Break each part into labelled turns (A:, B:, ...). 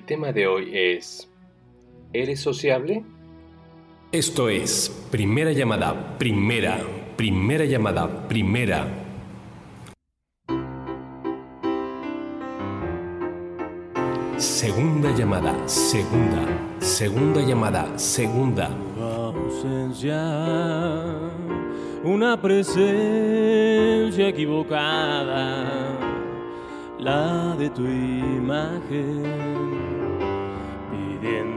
A: El tema de hoy es, ¿eres sociable?
B: Esto es primera llamada, primera, primera llamada, primera. Segunda llamada, segunda, segunda llamada, segunda.
C: ausencia, una presencia equivocada, la de tu imagen,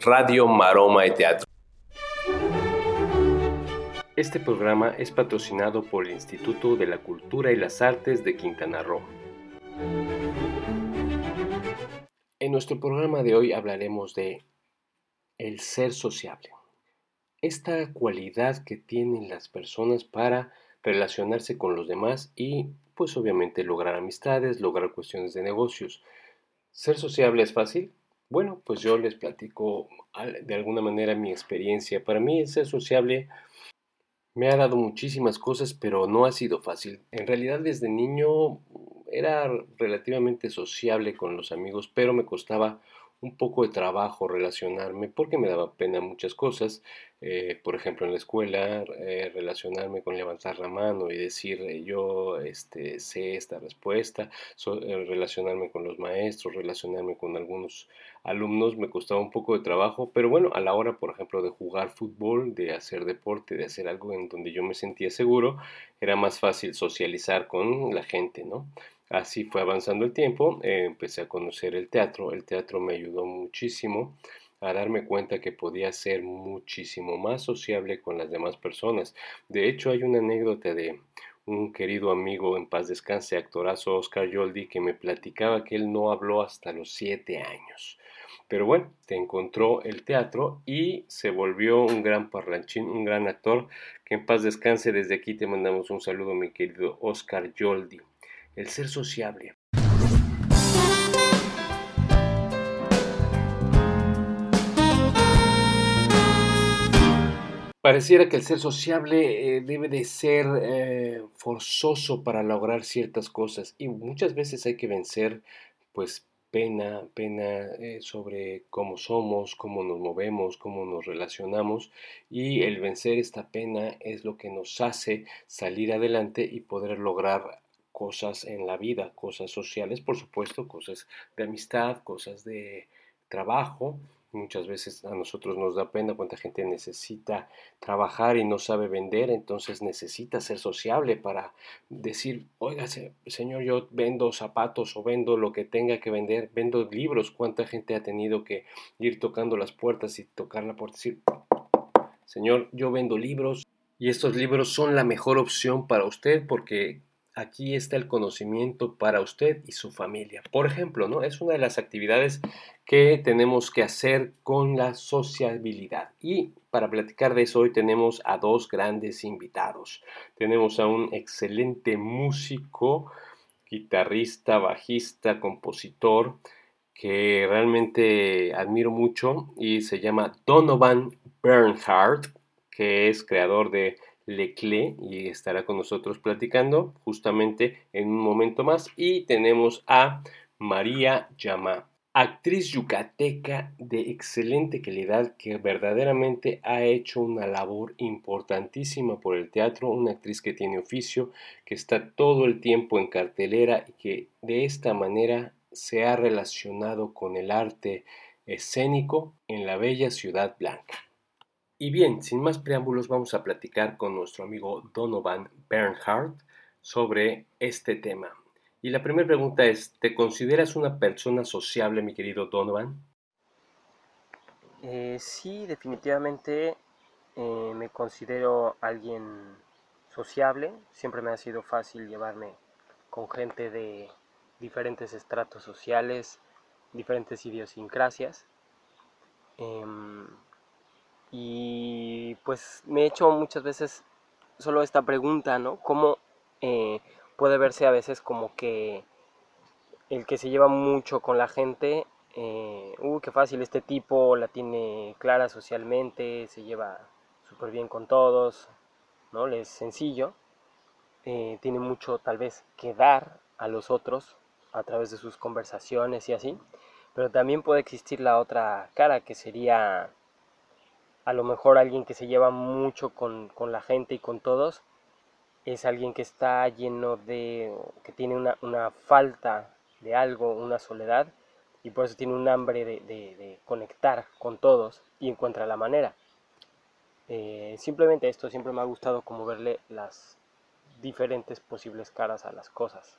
A: Radio Maroma de Teatro. Este programa es patrocinado por el Instituto de la Cultura y las Artes de Quintana Roo. En nuestro programa de hoy hablaremos de el ser sociable. Esta cualidad que tienen las personas para relacionarse con los demás y pues obviamente lograr amistades, lograr cuestiones de negocios. ¿Ser sociable es fácil? Bueno, pues yo les platico de alguna manera mi experiencia. Para mí ser sociable me ha dado muchísimas cosas, pero no ha sido fácil. En realidad desde niño era relativamente sociable con los amigos, pero me costaba un poco de trabajo relacionarme porque me daba pena muchas cosas. Eh, por ejemplo, en la escuela, eh, relacionarme con levantar la mano y decir eh, yo este, sé esta respuesta, relacionarme con los maestros, relacionarme con algunos alumnos, me costaba un poco de trabajo, pero bueno, a la hora, por ejemplo, de jugar fútbol, de hacer deporte, de hacer algo en donde yo me sentía seguro, era más fácil socializar con la gente, ¿no? Así fue avanzando el tiempo, empecé a conocer el teatro, el teatro me ayudó muchísimo a darme cuenta que podía ser muchísimo más sociable con las demás personas. De hecho, hay una anécdota de un querido amigo en paz descanse, actorazo Oscar Yoldi, que me platicaba que él no habló hasta los siete años. Pero bueno, te encontró el teatro y se volvió un gran parlanchín, un gran actor. Que en paz descanse. Desde aquí te mandamos un saludo, mi querido Oscar Yoldi. El ser sociable. Pareciera que el ser sociable eh, debe de ser eh, forzoso para lograr ciertas cosas y muchas veces hay que vencer pues pena, pena eh, sobre cómo somos, cómo nos movemos, cómo nos relacionamos y el vencer esta pena es lo que nos hace salir adelante y poder lograr cosas en la vida, cosas sociales, por supuesto, cosas de amistad, cosas de trabajo, Muchas veces a nosotros nos da pena cuánta gente necesita trabajar y no sabe vender, entonces necesita ser sociable para decir, oiga, señor, yo vendo zapatos o vendo lo que tenga que vender, vendo libros, cuánta gente ha tenido que ir tocando las puertas y tocar la puerta y decir, señor, yo vendo libros y estos libros son la mejor opción para usted porque aquí está el conocimiento para usted y su familia. Por ejemplo, ¿no? Es una de las actividades que tenemos que hacer con la sociabilidad. Y para platicar de eso hoy tenemos a dos grandes invitados. Tenemos a un excelente músico, guitarrista, bajista, compositor, que realmente admiro mucho y se llama Donovan Bernhardt, que es creador de Leclerc y estará con nosotros platicando justamente en un momento más. Y tenemos a María Llama, actriz yucateca de excelente calidad que verdaderamente ha hecho una labor importantísima por el teatro, una actriz que tiene oficio, que está todo el tiempo en cartelera y que de esta manera se ha relacionado con el arte escénico en la bella ciudad blanca. Y bien, sin más preámbulos, vamos a platicar con nuestro amigo Donovan Bernhardt sobre este tema. Y la primera pregunta es, ¿te consideras una persona sociable, mi querido Donovan?
D: Eh, sí, definitivamente eh, me considero alguien sociable. Siempre me ha sido fácil llevarme con gente de diferentes estratos sociales, diferentes idiosincrasias. Em, y pues me he hecho muchas veces solo esta pregunta, ¿no? ¿Cómo eh, puede verse a veces como que el que se lleva mucho con la gente, eh, uh, qué fácil, este tipo la tiene clara socialmente, se lleva súper bien con todos, ¿no? Le es sencillo, eh, tiene mucho tal vez que dar a los otros a través de sus conversaciones y así, pero también puede existir la otra cara que sería a lo mejor alguien que se lleva mucho con, la gente y con todos, es alguien que está lleno de, que tiene una, falta de algo, una soledad, y por eso tiene un hambre de, conectar con todos y encuentra la manera. Eh, simplemente esto siempre me ha gustado como verle las diferentes posibles caras a las cosas.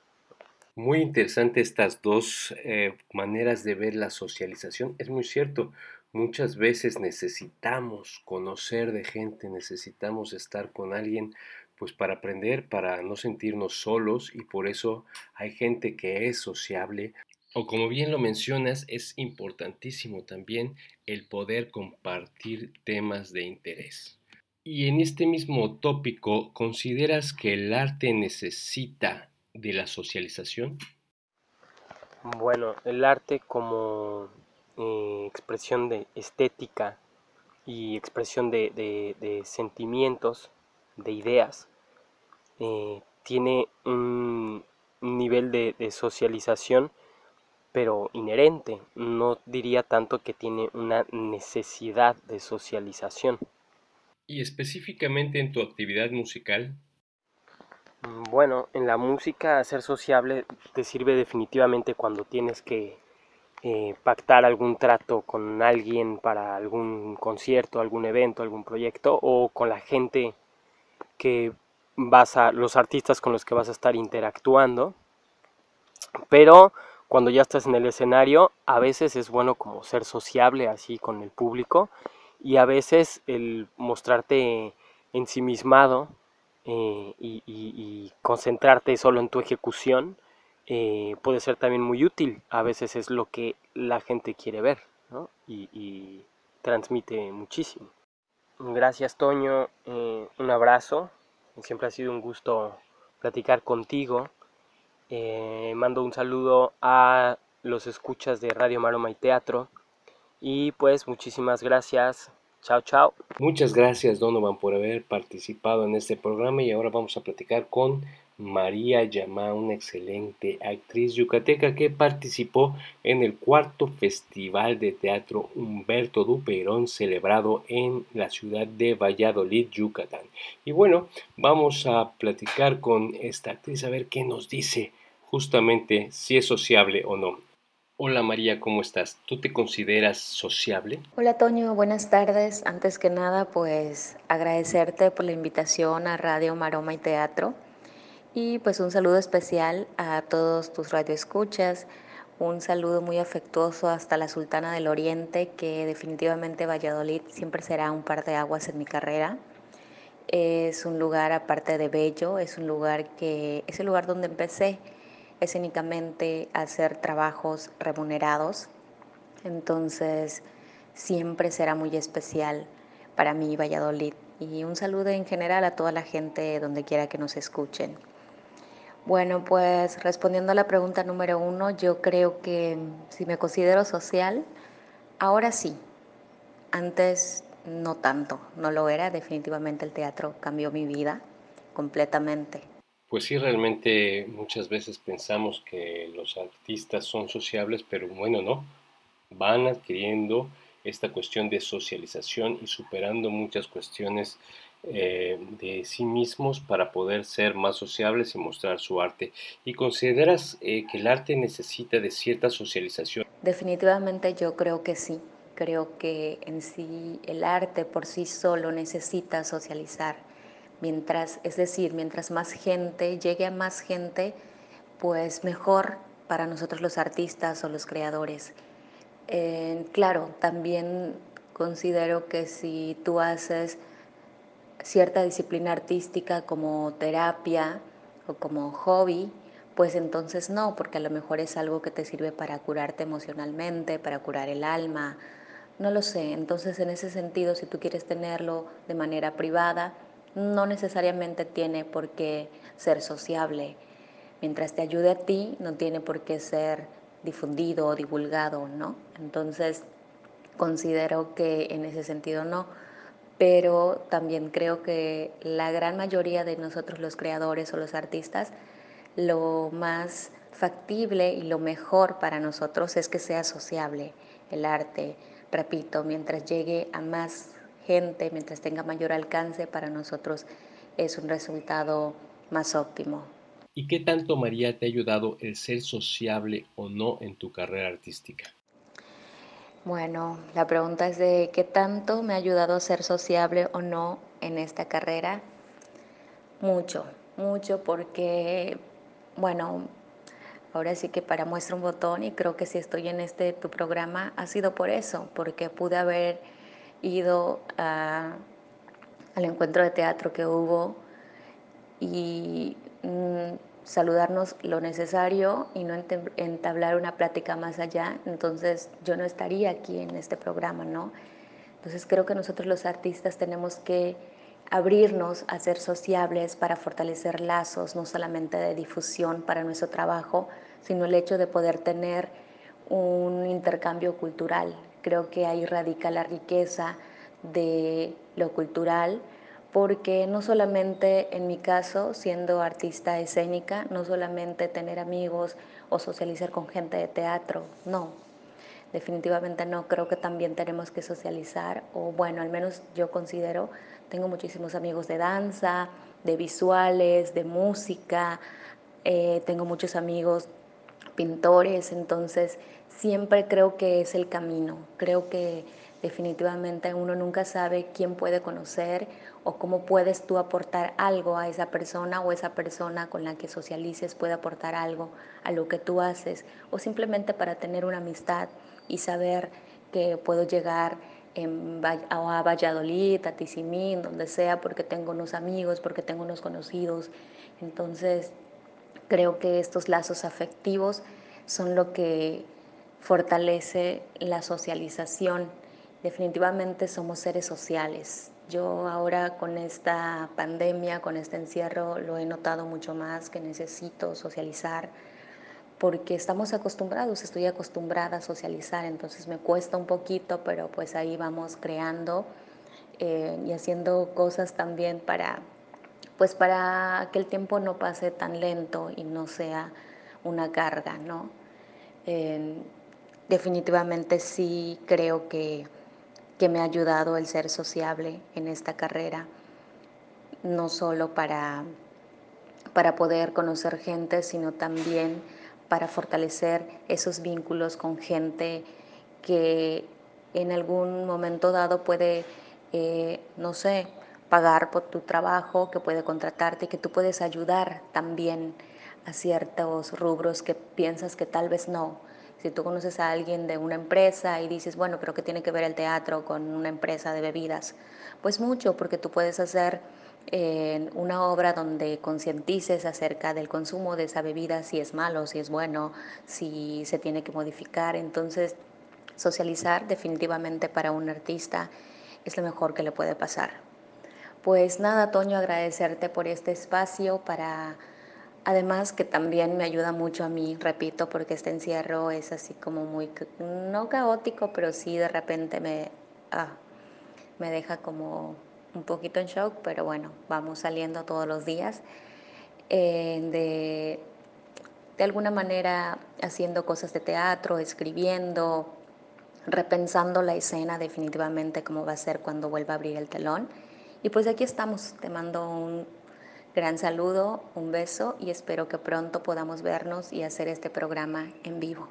A: Muy interesante estas dos eh, maneras de ver la socialización. Es muy cierto, muchas veces necesitamos conocer de gente, necesitamos estar con alguien pues para aprender, para no sentirnos solos y por eso hay gente que es sociable. O como bien lo mencionas, es importantísimo también el poder compartir temas de interés. Y en este mismo tópico, ¿consideras que el arte necesita de la socialización?
D: Bueno, el arte como eh, expresión de estética y expresión de, sentimientos, de ideas, eh, tiene un nivel de, socialización pero inherente, no diría tanto que tiene una necesidad de socialización.
A: ¿Y específicamente en tu actividad musical?
D: Bueno, en la música ser sociable te sirve definitivamente cuando tienes que eh, pactar algún trato con alguien para algún concierto, algún evento, algún proyecto o con la gente que vas a, los artistas con los que vas a estar interactuando. Pero cuando ya estás en el escenario, a veces es bueno como ser sociable así con el público y a veces el mostrarte ensimismado eh, y, concentrarte solo en tu ejecución eh, puede ser también muy útil. A veces es lo que la gente quiere ver y, transmite muchísimo. Gracias Toño, eh, un abrazo. Siempre ha sido un gusto platicar contigo. mando un saludo a los escuchas de Radio Maroma y Teatro. Y pues muchísimas gracias. Chao, chao.
A: Muchas gracias Donovan por haber participado en este programa y ahora vamos a platicar con María Yamá, una excelente actriz yucateca que participó en el cuarto Festival de Teatro Humberto Duperón celebrado en la ciudad de Valladolid, Yucatán. Y bueno, vamos a platicar con esta actriz a ver qué nos dice justamente si es sociable o no. Hola María, ¿cómo estás? ¿Tú te consideras sociable?
E: Hola Toño, buenas tardes. Antes que nada, pues agradecerte por la invitación a Radio Maroma y Teatro y pues un saludo especial a todos tus radioescuchas, un saludo muy afectuoso hasta la Sultana del Oriente, que definitivamente Valladolid siempre será un par de aguas en mi carrera. Es un lugar aparte de bello, es un lugar que es el lugar donde empecé escénicamente a hacer trabajos remunerados. Entonces, siempre será muy especial para mí Valladolid. Y un saludo en general a toda la gente donde quiera que nos escuchen. Bueno, pues respondiendo a la pregunta número uno, yo creo que si me considero social, ahora sí. Antes no tanto, no lo era. Definitivamente el teatro cambió mi vida completamente.
A: Pues sí, realmente muchas veces pensamos que los artistas son sociables, pero bueno, no. Van adquiriendo esta cuestión de socialización y superando muchas cuestiones eh, de sí mismos para poder ser más sociables y mostrar su arte. ¿Y consideras eh, que el arte necesita de cierta socialización?
E: Definitivamente yo creo que sí. Creo que en sí el arte por sí solo necesita socializar. Mientras, es decir, mientras más gente llegue a más gente, pues mejor para nosotros los artistas o los creadores. Eh, claro, también considero que si tú haces cierta disciplina artística como terapia o como hobby, pues entonces no, porque a lo mejor es algo que te sirve para curarte emocionalmente, para curar el alma, No lo sé, entonces en ese sentido, si tú quieres tenerlo de manera privada, no necesariamente tiene por qué ser sociable. Mientras te ayude a ti, no tiene por qué ser difundido o divulgado, ¿no? Entonces, considero que en ese sentido no, pero también creo que la gran mayoría de nosotros los creadores o los artistas, lo más factible y lo mejor para nosotros es que sea sociable el arte, repito, mientras llegue a más gente, mientras tenga mayor alcance, para nosotros es un resultado más óptimo.
A: ¿Y qué tanto, María, te ha ayudado el ser sociable o no en tu carrera artística?
E: Bueno, la pregunta es de qué tanto me ha ayudado a ser sociable o no en esta carrera. Mucho, mucho porque, bueno, ahora sí que para muestra un botón y creo que si estoy en este tu programa ha sido por eso, porque pude haber ido al encuentro de teatro que hubo y mm, saludarnos lo necesario y no entablar una plática más allá, entonces yo no estaría aquí en este programa, ¿no? Entonces creo que nosotros los artistas tenemos que abrirnos a ser sociables para fortalecer lazos, no solamente de difusión para nuestro trabajo, sino el hecho de poder tener un intercambio cultural. Creo que ahí radica la riqueza de lo cultural, porque no solamente en mi caso, siendo artista escénica, no solamente tener amigos o socializar con gente de teatro, no, definitivamente no, creo que también tenemos que socializar, o bueno, al menos yo considero, tengo muchísimos amigos de danza, de visuales, de música, eh, tengo muchos amigos pintores, entonces siempre creo que es el camino, creo que definitivamente uno nunca sabe quién puede conocer o cómo puedes tú aportar algo a esa persona o esa persona con la que socialices puede aportar algo a lo que tú haces o simplemente para tener una amistad y saber que puedo llegar a Valladolid, a Tizimín, donde sea, porque tengo unos amigos, porque tengo unos conocidos. Entonces, Creo que estos lazos afectivos son lo que fortalece la socialización. Definitivamente somos seres sociales. Yo ahora con esta pandemia, con este encierro, lo he notado mucho más que necesito socializar porque estamos acostumbrados, estoy acostumbrada a socializar, entonces me cuesta un poquito, pero pues ahí vamos creando eh, y haciendo cosas también para pues para que el tiempo no pase tan lento y no sea una carga, ¿no? definitivamente sí creo que, que me ha ayudado el ser sociable en esta carrera, no solo para, para poder conocer gente, sino también para fortalecer esos vínculos con gente que en algún momento dado puede, eh, no sé, pagar por tu trabajo, que puede contratarte que tú puedes ayudar también a ciertos rubros que piensas que tal vez no. Si tú conoces a alguien de una empresa y dices, bueno, pero ¿qué tiene que ver el teatro con una empresa de bebidas? Pues mucho, porque tú puedes hacer eh, una obra donde concientices acerca del consumo de esa bebida, si es malo, si es bueno, si se tiene que modificar. Entonces, socializar definitivamente para un artista es lo mejor que le puede pasar. Pues nada, Toño, agradecerte por este espacio para, además que también me ayuda mucho a mí, repito, porque este encierro es así como muy, no caótico, pero sí de repente me, ah, me deja como un poquito en shock, pero bueno, vamos saliendo todos los días. Eh, de, de alguna manera haciendo cosas de teatro, escribiendo, repensando la escena definitivamente como va a ser cuando vuelva a abrir el telón. Y pues aquí estamos, te mando un gran saludo, un beso y espero que pronto podamos vernos y hacer este programa en vivo.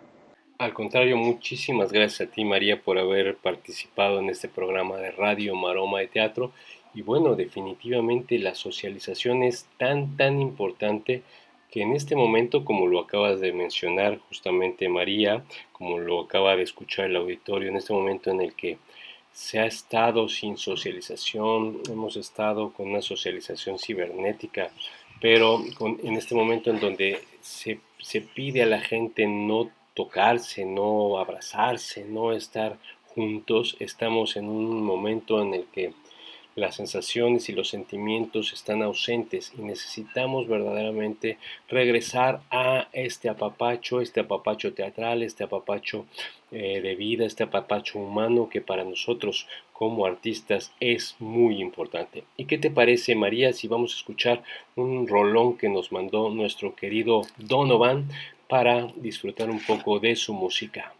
A: Al contrario, muchísimas gracias a ti María por haber participado en este programa de radio Maroma de Teatro. Y bueno, definitivamente la socialización es tan, tan importante que en este momento, como lo acabas de mencionar justamente María, como lo acaba de escuchar el auditorio, en este momento en el que se ha estado sin socialización, hemos estado con una socialización cibernética, pero en este momento en donde se, se pide a la gente no tocarse, no abrazarse, no estar juntos, estamos en un momento en el que las sensaciones y los sentimientos están ausentes y necesitamos verdaderamente regresar a este apapacho, este apapacho teatral, este apapacho eh, de vida, este apapacho humano que para nosotros como artistas es muy importante. ¿Y qué te parece María si vamos a escuchar un rolón que nos mandó nuestro querido Donovan para disfrutar un poco de su música?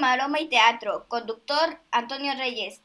F: Maroma y Teatro, conductor Antonio Reyes.